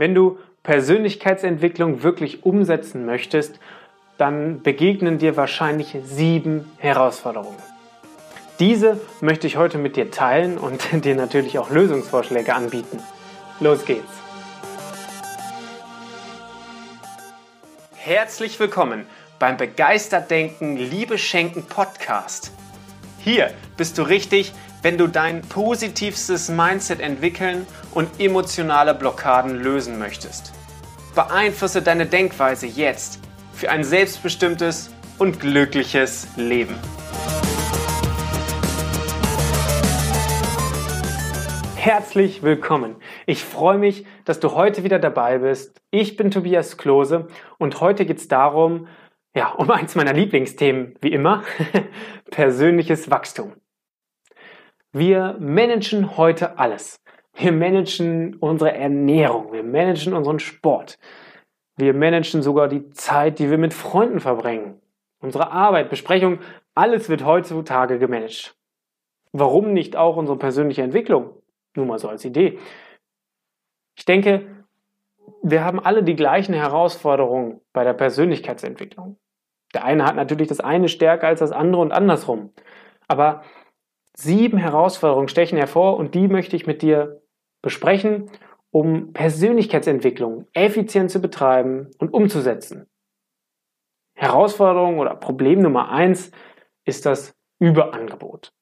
Wenn du Persönlichkeitsentwicklung wirklich umsetzen möchtest, dann begegnen dir wahrscheinlich sieben Herausforderungen. Diese möchte ich heute mit dir teilen und dir natürlich auch Lösungsvorschläge anbieten. Los geht's! Herzlich willkommen beim Begeistert Denken, Liebe Schenken Podcast. Hier bist du richtig, wenn du dein positivstes Mindset entwickeln und emotionale Blockaden lösen möchtest. Beeinflusse deine Denkweise jetzt für ein selbstbestimmtes und glückliches Leben. Herzlich willkommen. Ich freue mich, dass du heute wieder dabei bist. Ich bin Tobias Klose und heute geht es darum, ja, um eins meiner Lieblingsthemen, wie immer, persönliches Wachstum. Wir managen heute alles. Wir managen unsere Ernährung, wir managen unseren Sport, wir managen sogar die Zeit, die wir mit Freunden verbringen. Unsere Arbeit, Besprechung, alles wird heutzutage gemanagt. Warum nicht auch unsere persönliche Entwicklung? Nur mal so als Idee. Ich denke, wir haben alle die gleichen Herausforderungen bei der Persönlichkeitsentwicklung. Der eine hat natürlich das eine stärker als das andere und andersrum. Aber Sieben Herausforderungen stechen hervor und die möchte ich mit dir besprechen, um Persönlichkeitsentwicklung effizient zu betreiben und umzusetzen. Herausforderung oder Problem Nummer eins ist das Überangebot.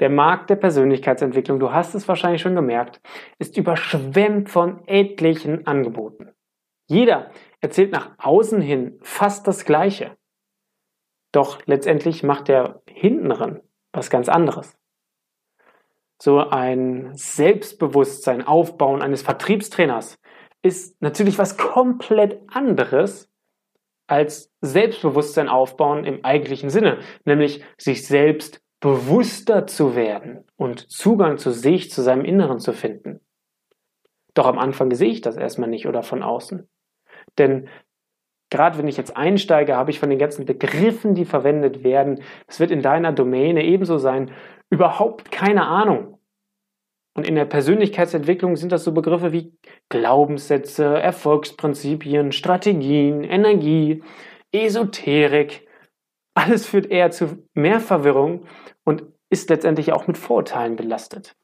Der Markt der Persönlichkeitsentwicklung, du hast es wahrscheinlich schon gemerkt, ist überschwemmt von etlichen Angeboten. Jeder erzählt nach außen hin fast das Gleiche. Doch letztendlich macht er hintenran was ganz anderes. So ein Selbstbewusstsein aufbauen eines Vertriebstrainers ist natürlich was komplett anderes als Selbstbewusstsein aufbauen im eigentlichen Sinne, nämlich sich selbst bewusster zu werden und Zugang zu sich, zu seinem Inneren zu finden. Doch am Anfang sehe ich das erstmal nicht oder von außen. Denn gerade wenn ich jetzt einsteige, habe ich von den ganzen Begriffen, die verwendet werden, das wird in deiner Domäne ebenso sein, überhaupt keine Ahnung. Und in der Persönlichkeitsentwicklung sind das so Begriffe wie Glaubenssätze, Erfolgsprinzipien, Strategien, Energie, Esoterik. Alles führt eher zu mehr Verwirrung und ist letztendlich auch mit Vorurteilen belastet.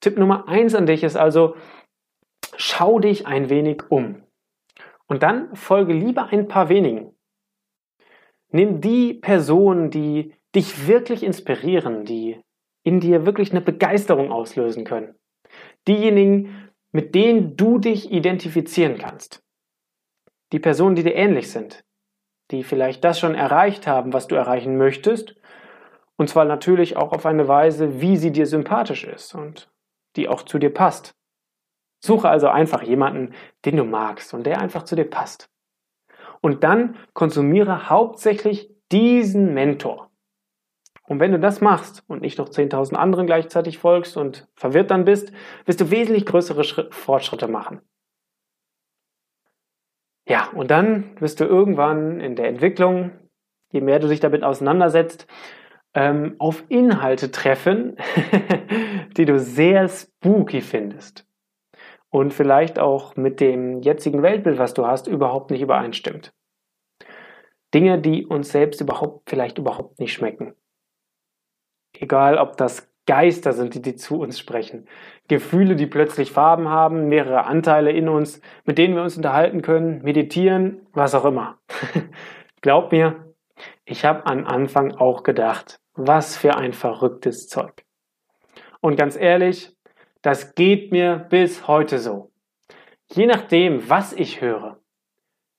Tipp Nummer eins an dich ist also, schau dich ein wenig um. Und dann folge lieber ein paar wenigen. Nimm die Personen, die dich wirklich inspirieren, die in dir wirklich eine Begeisterung auslösen können. Diejenigen, mit denen du dich identifizieren kannst. Die Personen, die dir ähnlich sind, die vielleicht das schon erreicht haben, was du erreichen möchtest, und zwar natürlich auch auf eine Weise, wie sie dir sympathisch ist und die auch zu dir passt. Suche also einfach jemanden, den du magst und der einfach zu dir passt. Und dann konsumiere hauptsächlich diesen Mentor. Und wenn du das machst und nicht noch 10.000 anderen gleichzeitig folgst und verwirrt dann bist, wirst du wesentlich größere Schritt, Fortschritte machen. Ja, und dann wirst du irgendwann in der Entwicklung, je mehr du dich damit auseinandersetzt, ähm, auf Inhalte treffen, die du sehr spooky findest und vielleicht auch mit dem jetzigen Weltbild, was du hast, überhaupt nicht übereinstimmt. Dinge, die uns selbst überhaupt vielleicht überhaupt nicht schmecken. Egal, ob das Geister sind, die, die zu uns sprechen. Gefühle, die plötzlich Farben haben, mehrere Anteile in uns, mit denen wir uns unterhalten können, meditieren, was auch immer. Glaub mir, ich habe am Anfang auch gedacht, was für ein verrücktes Zeug. Und ganz ehrlich, das geht mir bis heute so. Je nachdem, was ich höre,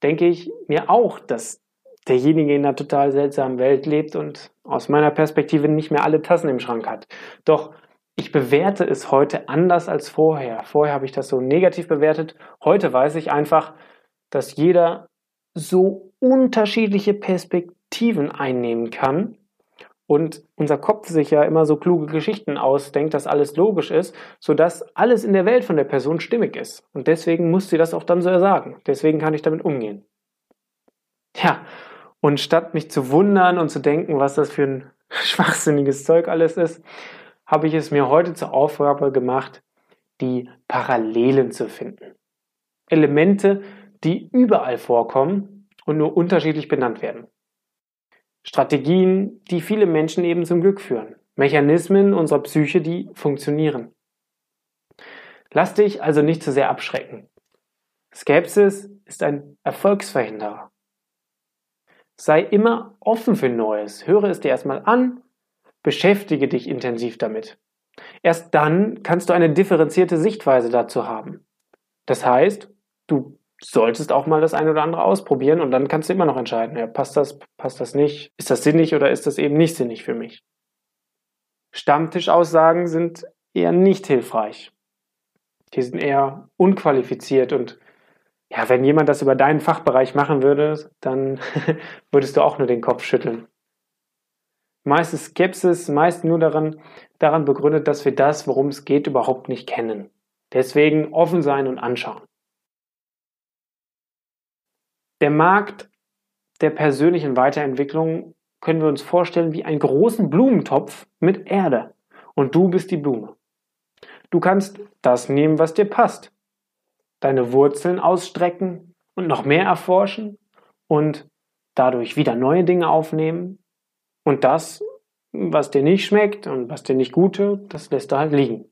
denke ich mir auch, dass derjenige in einer total seltsamen Welt lebt und aus meiner Perspektive nicht mehr alle Tassen im Schrank hat. Doch ich bewerte es heute anders als vorher. Vorher habe ich das so negativ bewertet. Heute weiß ich einfach, dass jeder so unterschiedliche Perspektiven einnehmen kann und unser Kopf sich ja immer so kluge Geschichten ausdenkt, dass alles logisch ist, sodass alles in der Welt von der Person stimmig ist. Und deswegen muss sie das auch dann so sagen. Deswegen kann ich damit umgehen. Ja, und statt mich zu wundern und zu denken, was das für ein schwachsinniges Zeug alles ist, habe ich es mir heute zur Aufgabe gemacht, die Parallelen zu finden. Elemente, die überall vorkommen und nur unterschiedlich benannt werden. Strategien, die viele Menschen eben zum Glück führen. Mechanismen unserer Psyche, die funktionieren. Lass dich also nicht zu sehr abschrecken. Skepsis ist ein Erfolgsverhinderer. Sei immer offen für Neues. Höre es dir erstmal an, beschäftige dich intensiv damit. Erst dann kannst du eine differenzierte Sichtweise dazu haben. Das heißt, du solltest auch mal das eine oder andere ausprobieren und dann kannst du immer noch entscheiden, ja, passt das, passt das nicht, ist das sinnig oder ist das eben nicht sinnig für mich. Stammtischaussagen sind eher nicht hilfreich. Die sind eher unqualifiziert und ja, wenn jemand das über deinen Fachbereich machen würde, dann würdest du auch nur den Kopf schütteln. Meist ist Skepsis meist nur daran, daran begründet, dass wir das, worum es geht, überhaupt nicht kennen. Deswegen offen sein und anschauen. Der Markt der persönlichen Weiterentwicklung können wir uns vorstellen wie einen großen Blumentopf mit Erde. Und du bist die Blume. Du kannst das nehmen, was dir passt. Deine Wurzeln ausstrecken und noch mehr erforschen und dadurch wieder neue Dinge aufnehmen. Und das, was dir nicht schmeckt und was dir nicht gut tut, das lässt du halt liegen.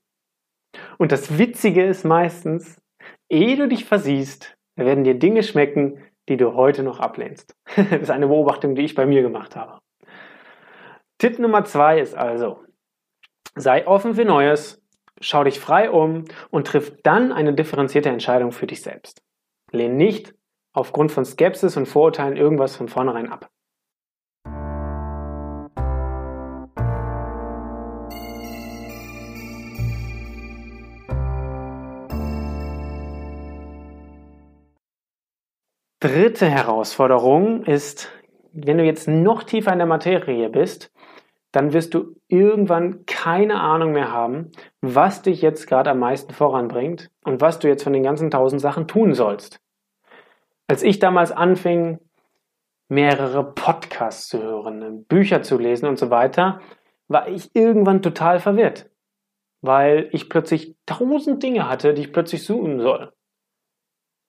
Und das Witzige ist meistens, ehe du dich versiehst, werden dir Dinge schmecken, die du heute noch ablehnst. das ist eine Beobachtung, die ich bei mir gemacht habe. Tipp Nummer zwei ist also, sei offen für Neues, schau dich frei um und triff dann eine differenzierte Entscheidung für dich selbst. Lehn nicht aufgrund von Skepsis und Vorurteilen irgendwas von vornherein ab. Dritte Herausforderung ist, wenn du jetzt noch tiefer in der Materie bist, dann wirst du irgendwann keine Ahnung mehr haben, was dich jetzt gerade am meisten voranbringt und was du jetzt von den ganzen tausend Sachen tun sollst. Als ich damals anfing, mehrere Podcasts zu hören, Bücher zu lesen und so weiter, war ich irgendwann total verwirrt, weil ich plötzlich tausend Dinge hatte, die ich plötzlich suchen soll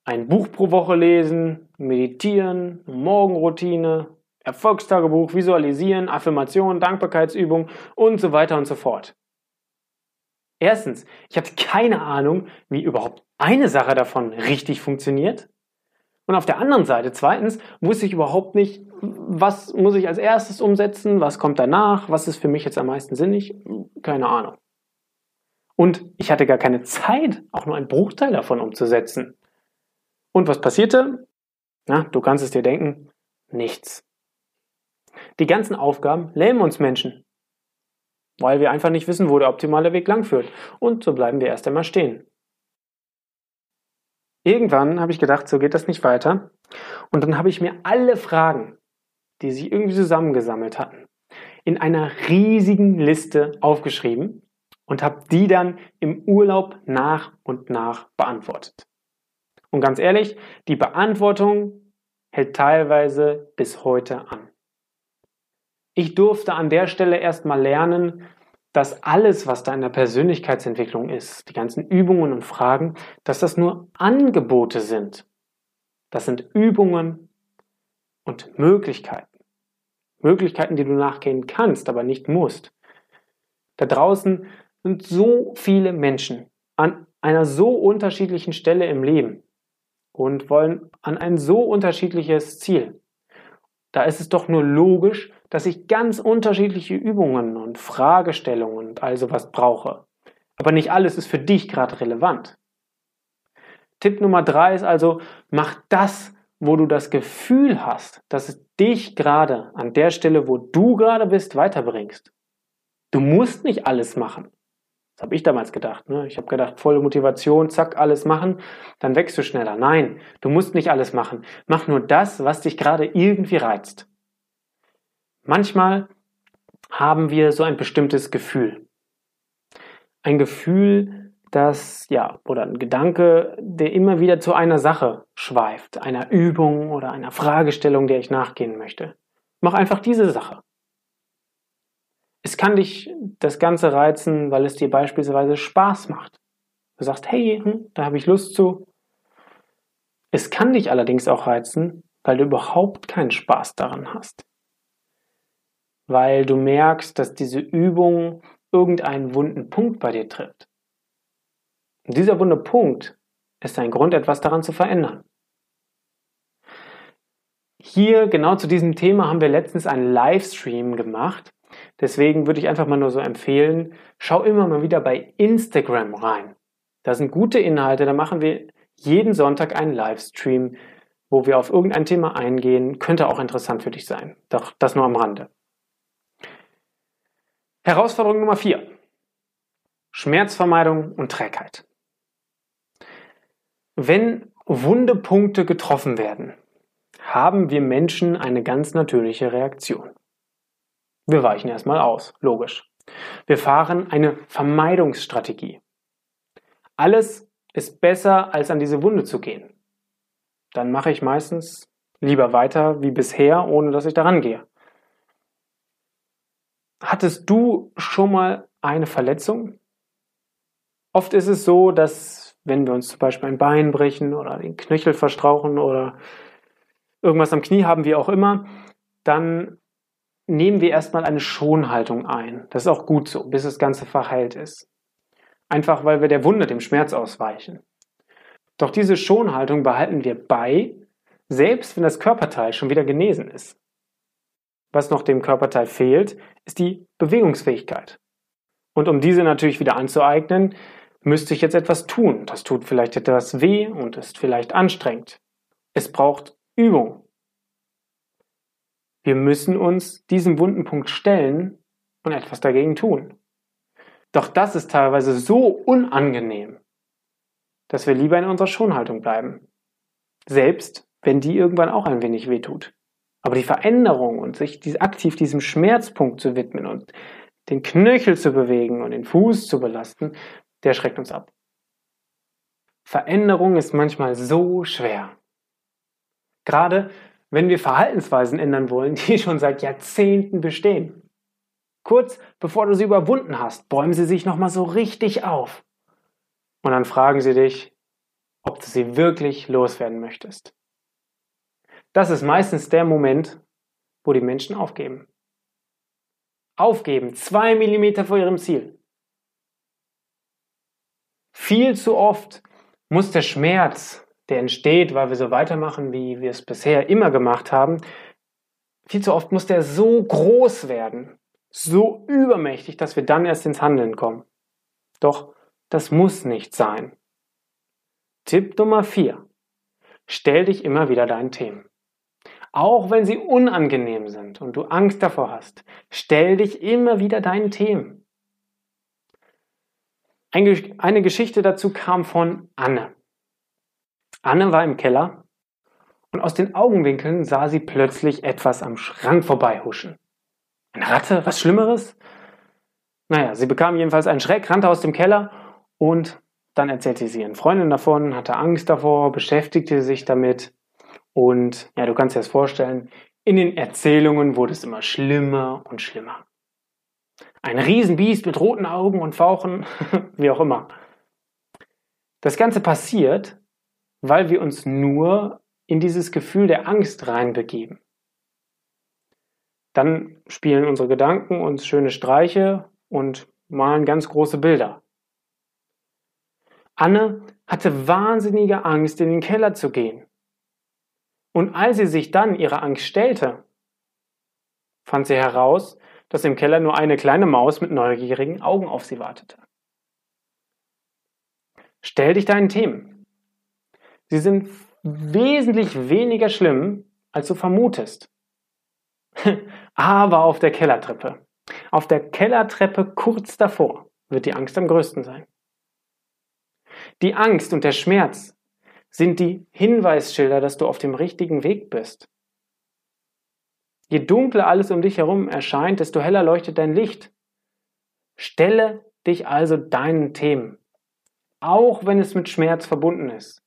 ein Buch pro Woche lesen, meditieren, Morgenroutine, Erfolgstagebuch, Visualisieren, Affirmation, Dankbarkeitsübung und so weiter und so fort. Erstens, ich hatte keine Ahnung, wie überhaupt eine Sache davon richtig funktioniert. Und auf der anderen Seite, zweitens, wusste ich überhaupt nicht, was muss ich als erstes umsetzen, was kommt danach, was ist für mich jetzt am meisten sinnig, keine Ahnung. Und ich hatte gar keine Zeit, auch nur einen Bruchteil davon umzusetzen. Und was passierte? Na, du kannst es dir denken, nichts. Die ganzen Aufgaben lähmen uns Menschen, weil wir einfach nicht wissen, wo der optimale Weg langführt. Und so bleiben wir erst einmal stehen. Irgendwann habe ich gedacht, so geht das nicht weiter. Und dann habe ich mir alle Fragen, die sich irgendwie zusammengesammelt hatten, in einer riesigen Liste aufgeschrieben und habe die dann im Urlaub nach und nach beantwortet. Und ganz ehrlich, die Beantwortung hält teilweise bis heute an. Ich durfte an der Stelle erstmal lernen, dass alles, was da in der Persönlichkeitsentwicklung ist, die ganzen Übungen und Fragen, dass das nur Angebote sind. Das sind Übungen und Möglichkeiten. Möglichkeiten, die du nachgehen kannst, aber nicht musst. Da draußen sind so viele Menschen an einer so unterschiedlichen Stelle im Leben und wollen an ein so unterschiedliches Ziel. Da ist es doch nur logisch, dass ich ganz unterschiedliche Übungen und Fragestellungen und all sowas brauche. Aber nicht alles ist für dich gerade relevant. Tipp Nummer drei ist also, mach das, wo du das Gefühl hast, dass es dich gerade an der Stelle, wo du gerade bist, weiterbringst. Du musst nicht alles machen. Das habe ich damals gedacht. Ne? Ich habe gedacht, volle Motivation, zack, alles machen, dann wächst du schneller. Nein, du musst nicht alles machen. Mach nur das, was dich gerade irgendwie reizt. Manchmal haben wir so ein bestimmtes Gefühl. Ein Gefühl, das, ja, oder ein Gedanke, der immer wieder zu einer Sache schweift, einer Übung oder einer Fragestellung, der ich nachgehen möchte. Mach einfach diese Sache. Es kann dich das Ganze reizen, weil es dir beispielsweise Spaß macht. Du sagst, hey, hm, da habe ich Lust zu. Es kann dich allerdings auch reizen, weil du überhaupt keinen Spaß daran hast. Weil du merkst, dass diese Übung irgendeinen wunden Punkt bei dir trifft. Und dieser wunde Punkt ist ein Grund, etwas daran zu verändern. Hier genau zu diesem Thema haben wir letztens einen Livestream gemacht. Deswegen würde ich einfach mal nur so empfehlen, schau immer mal wieder bei Instagram rein. Da sind gute Inhalte, da machen wir jeden Sonntag einen Livestream, wo wir auf irgendein Thema eingehen. Könnte auch interessant für dich sein. Doch das nur am Rande. Herausforderung Nummer 4. Schmerzvermeidung und Trägheit. Wenn Wundepunkte getroffen werden, haben wir Menschen eine ganz natürliche Reaktion. Wir weichen erstmal aus, logisch. Wir fahren eine Vermeidungsstrategie. Alles ist besser, als an diese Wunde zu gehen. Dann mache ich meistens lieber weiter wie bisher, ohne dass ich daran gehe. Hattest du schon mal eine Verletzung? Oft ist es so, dass wenn wir uns zum Beispiel ein Bein brechen oder den Knöchel verstrauchen oder irgendwas am Knie haben, wie auch immer, dann nehmen wir erstmal eine Schonhaltung ein. Das ist auch gut so, bis das Ganze verheilt ist. Einfach weil wir der Wunde, dem Schmerz ausweichen. Doch diese Schonhaltung behalten wir bei, selbst wenn das Körperteil schon wieder genesen ist. Was noch dem Körperteil fehlt, ist die Bewegungsfähigkeit. Und um diese natürlich wieder anzueignen, müsste ich jetzt etwas tun. Das tut vielleicht etwas weh und ist vielleicht anstrengend. Es braucht Übung. Wir müssen uns diesem wunden Punkt stellen und etwas dagegen tun. Doch das ist teilweise so unangenehm, dass wir lieber in unserer Schonhaltung bleiben. Selbst wenn die irgendwann auch ein wenig wehtut. Aber die Veränderung und sich aktiv diesem Schmerzpunkt zu widmen und den Knöchel zu bewegen und den Fuß zu belasten, der schreckt uns ab. Veränderung ist manchmal so schwer. Gerade wenn wir Verhaltensweisen ändern wollen, die schon seit Jahrzehnten bestehen. Kurz bevor du sie überwunden hast, bäumen sie sich nochmal so richtig auf. Und dann fragen sie dich, ob du sie wirklich loswerden möchtest. Das ist meistens der Moment, wo die Menschen aufgeben. Aufgeben, zwei Millimeter vor ihrem Ziel. Viel zu oft muss der Schmerz der entsteht, weil wir so weitermachen, wie wir es bisher immer gemacht haben, viel zu oft muss der so groß werden, so übermächtig, dass wir dann erst ins Handeln kommen. Doch das muss nicht sein. Tipp Nummer 4. Stell dich immer wieder deinen Themen. Auch wenn sie unangenehm sind und du Angst davor hast, stell dich immer wieder deinen Themen. Eine Geschichte dazu kam von Anne. Anne war im Keller und aus den Augenwinkeln sah sie plötzlich etwas am Schrank vorbeihuschen. Eine Ratte? Was Schlimmeres? Naja, sie bekam jedenfalls einen Schreck, rannte aus dem Keller und dann erzählte sie ihren Freundinnen davon, hatte Angst davor, beschäftigte sich damit und ja, du kannst dir das vorstellen, in den Erzählungen wurde es immer schlimmer und schlimmer. Ein Riesenbiest mit roten Augen und Fauchen, wie auch immer. Das Ganze passiert, weil wir uns nur in dieses Gefühl der Angst reinbegeben. Dann spielen unsere Gedanken uns schöne Streiche und malen ganz große Bilder. Anne hatte wahnsinnige Angst, in den Keller zu gehen. Und als sie sich dann ihrer Angst stellte, fand sie heraus, dass im Keller nur eine kleine Maus mit neugierigen Augen auf sie wartete. Stell dich deinen Themen. Sie sind wesentlich weniger schlimm, als du vermutest. Aber auf der Kellertreppe. Auf der Kellertreppe kurz davor wird die Angst am größten sein. Die Angst und der Schmerz sind die Hinweisschilder, dass du auf dem richtigen Weg bist. Je dunkler alles um dich herum erscheint, desto heller leuchtet dein Licht. Stelle dich also deinen Themen, auch wenn es mit Schmerz verbunden ist.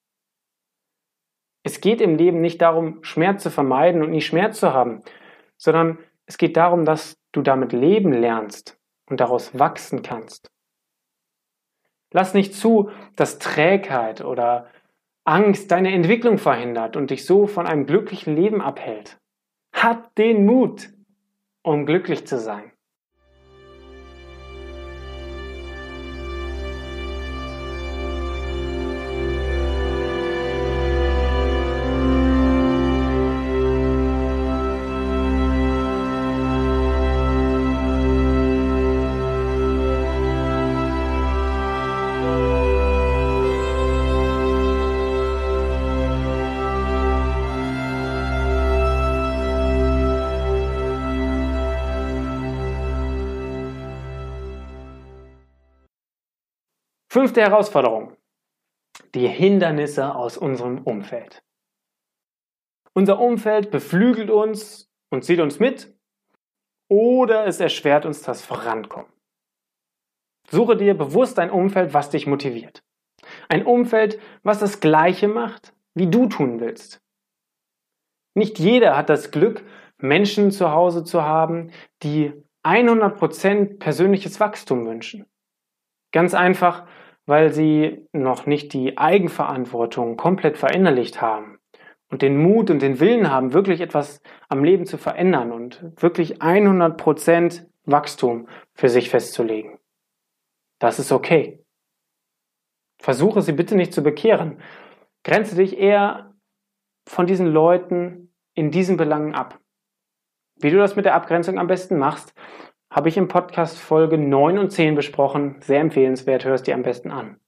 Es geht im Leben nicht darum, Schmerz zu vermeiden und nie Schmerz zu haben, sondern es geht darum, dass du damit leben lernst und daraus wachsen kannst. Lass nicht zu, dass Trägheit oder Angst deine Entwicklung verhindert und dich so von einem glücklichen Leben abhält. Hab den Mut, um glücklich zu sein. Fünfte Herausforderung. Die Hindernisse aus unserem Umfeld. Unser Umfeld beflügelt uns und zieht uns mit oder es erschwert uns das Vorankommen. Suche dir bewusst ein Umfeld, was dich motiviert. Ein Umfeld, was das Gleiche macht, wie du tun willst. Nicht jeder hat das Glück, Menschen zu Hause zu haben, die 100% persönliches Wachstum wünschen. Ganz einfach, weil sie noch nicht die Eigenverantwortung komplett verinnerlicht haben und den Mut und den Willen haben, wirklich etwas am Leben zu verändern und wirklich 100% Wachstum für sich festzulegen. Das ist okay. Versuche sie bitte nicht zu bekehren. Grenze dich eher von diesen Leuten in diesen Belangen ab. Wie du das mit der Abgrenzung am besten machst, habe ich im Podcast Folge 9 und 10 besprochen. Sehr empfehlenswert, hörst dir am besten an.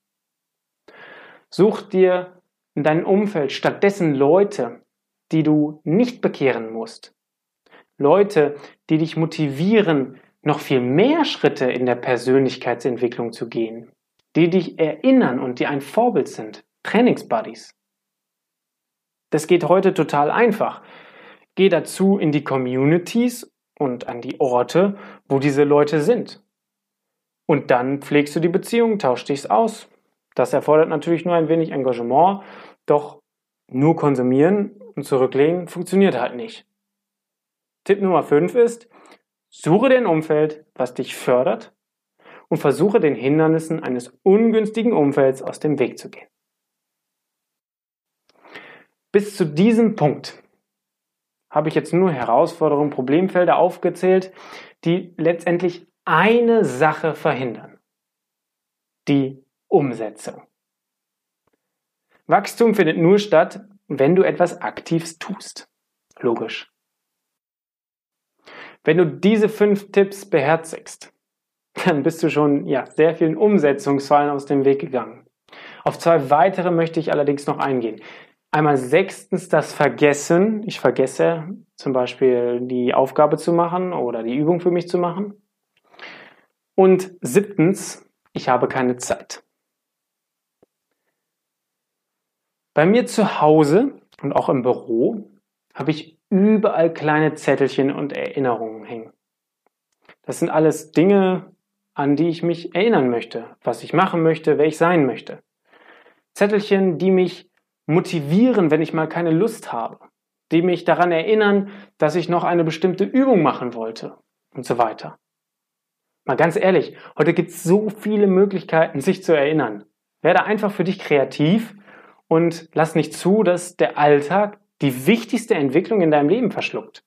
Such dir in deinem Umfeld stattdessen Leute, die du nicht bekehren musst. Leute, die dich motivieren, noch viel mehr Schritte in der Persönlichkeitsentwicklung zu gehen. Die dich erinnern und die ein Vorbild sind. Trainingsbuddies. Das geht heute total einfach. Geh dazu in die Communities und an die Orte, wo diese Leute sind. Und dann pflegst du die Beziehung, tauschst dich aus. Das erfordert natürlich nur ein wenig Engagement, doch nur konsumieren und zurücklegen funktioniert halt nicht. Tipp Nummer 5 ist, suche dir ein Umfeld, was dich fördert und versuche den Hindernissen eines ungünstigen Umfelds aus dem Weg zu gehen. Bis zu diesem Punkt habe ich jetzt nur Herausforderungen, Problemfelder aufgezählt, die letztendlich eine Sache verhindern. Die Umsetzung. Wachstum findet nur statt, wenn du etwas Aktives tust. Logisch. Wenn du diese fünf Tipps beherzigst, dann bist du schon ja, sehr vielen Umsetzungsfallen aus dem Weg gegangen. Auf zwei weitere möchte ich allerdings noch eingehen. Einmal sechstens das Vergessen. Ich vergesse zum Beispiel die Aufgabe zu machen oder die Übung für mich zu machen. Und siebtens, ich habe keine Zeit. Bei mir zu Hause und auch im Büro habe ich überall kleine Zettelchen und Erinnerungen hängen. Das sind alles Dinge, an die ich mich erinnern möchte, was ich machen möchte, wer ich sein möchte. Zettelchen, die mich motivieren, wenn ich mal keine Lust habe, die mich daran erinnern, dass ich noch eine bestimmte Übung machen wollte und so weiter. Mal ganz ehrlich, heute gibt es so viele Möglichkeiten, sich zu erinnern. Werde einfach für dich kreativ und lass nicht zu, dass der Alltag die wichtigste Entwicklung in deinem Leben verschluckt.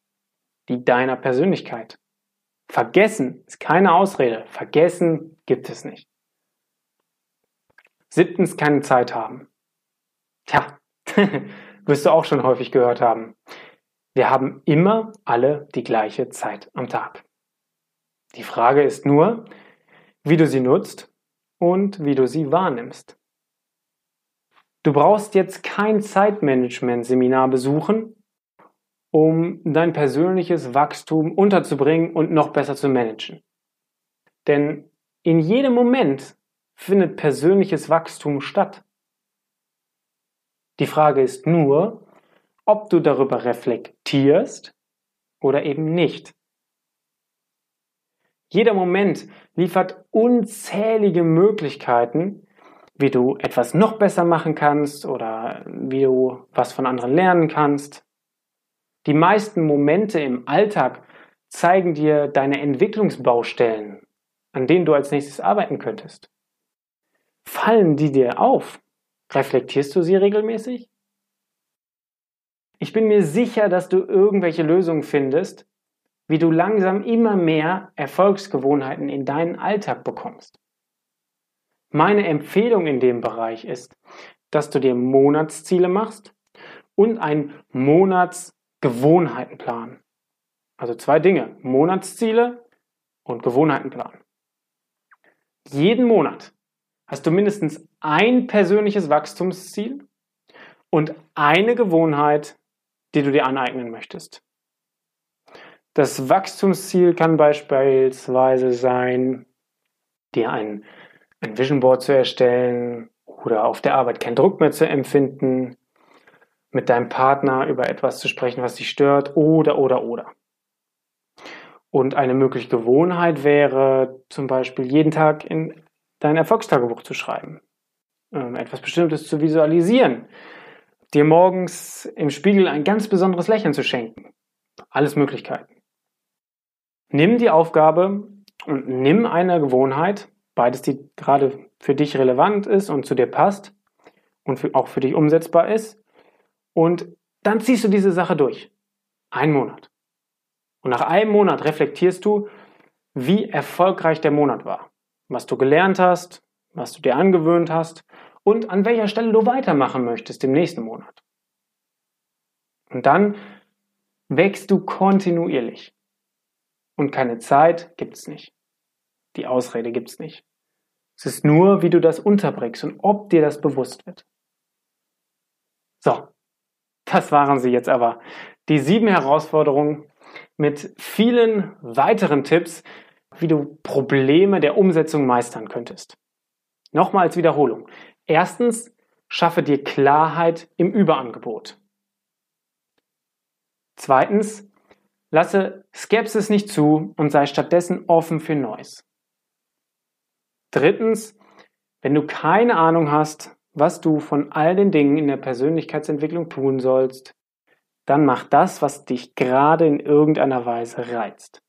Die deiner Persönlichkeit. Vergessen ist keine Ausrede. Vergessen gibt es nicht. Siebtens, keine Zeit haben. Tja, wirst du auch schon häufig gehört haben. Wir haben immer alle die gleiche Zeit am Tag. Die Frage ist nur, wie du sie nutzt und wie du sie wahrnimmst. Du brauchst jetzt kein Zeitmanagement-Seminar besuchen, um dein persönliches Wachstum unterzubringen und noch besser zu managen. Denn in jedem Moment findet persönliches Wachstum statt. Die Frage ist nur, ob du darüber reflektierst oder eben nicht. Jeder Moment liefert unzählige Möglichkeiten, wie du etwas noch besser machen kannst oder wie du was von anderen lernen kannst. Die meisten Momente im Alltag zeigen dir deine Entwicklungsbaustellen, an denen du als nächstes arbeiten könntest. Fallen die dir auf? Reflektierst du sie regelmäßig? Ich bin mir sicher, dass du irgendwelche Lösungen findest, wie du langsam immer mehr Erfolgsgewohnheiten in deinen Alltag bekommst. Meine Empfehlung in dem Bereich ist, dass du dir Monatsziele machst und einen Monatsgewohnheitenplan. Also zwei Dinge, Monatsziele und Gewohnheitenplan. Jeden Monat hast du mindestens ein persönliches Wachstumsziel und eine Gewohnheit, die du dir aneignen möchtest. Das Wachstumsziel kann beispielsweise sein, dir ein, ein Vision Board zu erstellen oder auf der Arbeit keinen Druck mehr zu empfinden, mit deinem Partner über etwas zu sprechen, was dich stört oder oder oder. Und eine mögliche Gewohnheit wäre zum Beispiel jeden Tag in dein Erfolgstagebuch zu schreiben, ähm, etwas Bestimmtes zu visualisieren, dir morgens im Spiegel ein ganz besonderes Lächeln zu schenken. Alles Möglichkeiten. Nimm die Aufgabe und nimm eine Gewohnheit, beides, die gerade für dich relevant ist und zu dir passt und für, auch für dich umsetzbar ist. Und dann ziehst du diese Sache durch. Ein Monat. Und nach einem Monat reflektierst du, wie erfolgreich der Monat war. Was du gelernt hast, was du dir angewöhnt hast und an welcher Stelle du weitermachen möchtest im nächsten Monat. Und dann wächst du kontinuierlich. Und keine Zeit gibt es nicht. Die Ausrede gibt es nicht. Es ist nur, wie du das unterbringst und ob dir das bewusst wird. So, das waren sie jetzt aber. Die sieben Herausforderungen mit vielen weiteren Tipps, wie du Probleme der Umsetzung meistern könntest. Nochmal als Wiederholung. Erstens, schaffe dir Klarheit im Überangebot. Zweitens, lasse Skepsis nicht zu und sei stattdessen offen für Neues. Drittens, wenn du keine Ahnung hast, was du von all den Dingen in der Persönlichkeitsentwicklung tun sollst, dann mach das, was dich gerade in irgendeiner Weise reizt.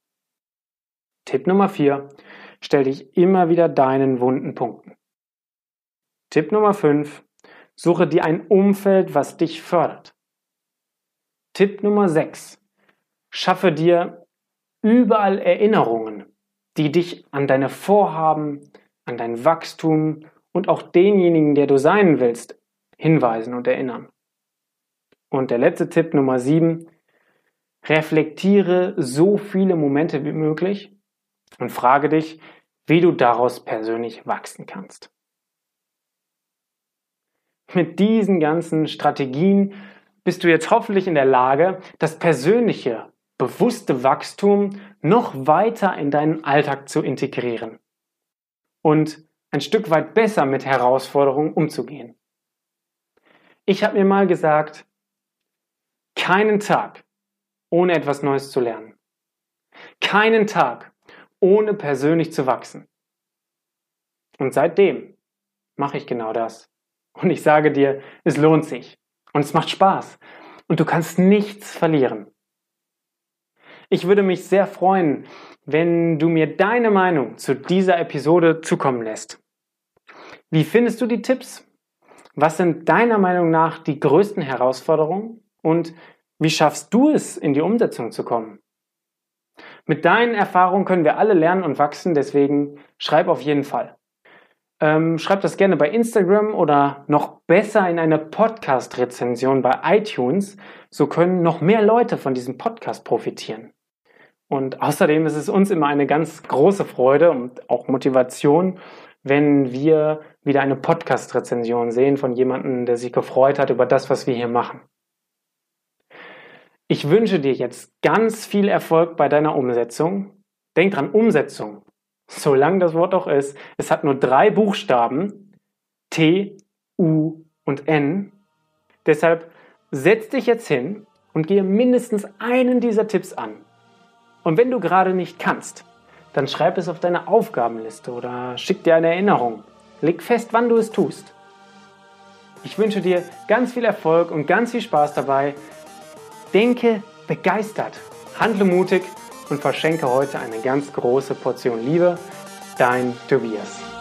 Tipp Nummer 4. Stell dich immer wieder deinen wunden Punkten. Tipp Nummer 5. Suche dir ein Umfeld, was dich fördert. Tipp Nummer 6. Schaffe dir überall Erinnerungen, die dich an deine Vorhaben, an dein Wachstum und auch denjenigen, der du sein willst, hinweisen und erinnern. Und der letzte Tipp Nummer 7. Reflektiere so viele Momente wie möglich und frage dich, wie du daraus persönlich wachsen kannst. Mit diesen ganzen Strategien bist du jetzt hoffentlich in der Lage, das persönliche, bewusste Wachstum noch weiter in deinen Alltag zu integrieren und ein Stück weit besser mit Herausforderungen umzugehen. Ich habe mir mal gesagt, keinen Tag ohne etwas Neues zu lernen. Keinen Tag ohne persönlich zu wachsen. Und seitdem mache ich genau das. Und ich sage dir, es lohnt sich. Und es macht Spaß. Und du kannst nichts verlieren. Ich würde mich sehr freuen, wenn du mir deine Meinung zu dieser Episode zukommen lässt. Wie findest du die Tipps? Was sind deiner Meinung nach die größten Herausforderungen? Und wie schaffst du es, in die Umsetzung zu kommen? Mit deinen Erfahrungen können wir alle lernen und wachsen, deswegen schreib auf jeden Fall. Ähm, schreib das gerne bei Instagram oder noch besser in eine Podcast-Rezension bei iTunes. So können noch mehr Leute von diesem Podcast profitieren. Und außerdem ist es uns immer eine ganz große Freude und auch Motivation, wenn wir wieder eine Podcast-Rezension sehen von jemandem, der sich gefreut hat über das, was wir hier machen. Ich wünsche dir jetzt ganz viel Erfolg bei deiner Umsetzung. Denk dran, Umsetzung. So lang das Wort auch ist, es hat nur drei Buchstaben. T, U und N. Deshalb setz dich jetzt hin und gehe mindestens einen dieser Tipps an. Und wenn du gerade nicht kannst, dann schreib es auf deine Aufgabenliste oder schick dir eine Erinnerung. Leg fest, wann du es tust. Ich wünsche dir ganz viel Erfolg und ganz viel Spaß dabei, Denke begeistert, handle mutig und verschenke heute eine ganz große Portion Liebe. Dein Tobias.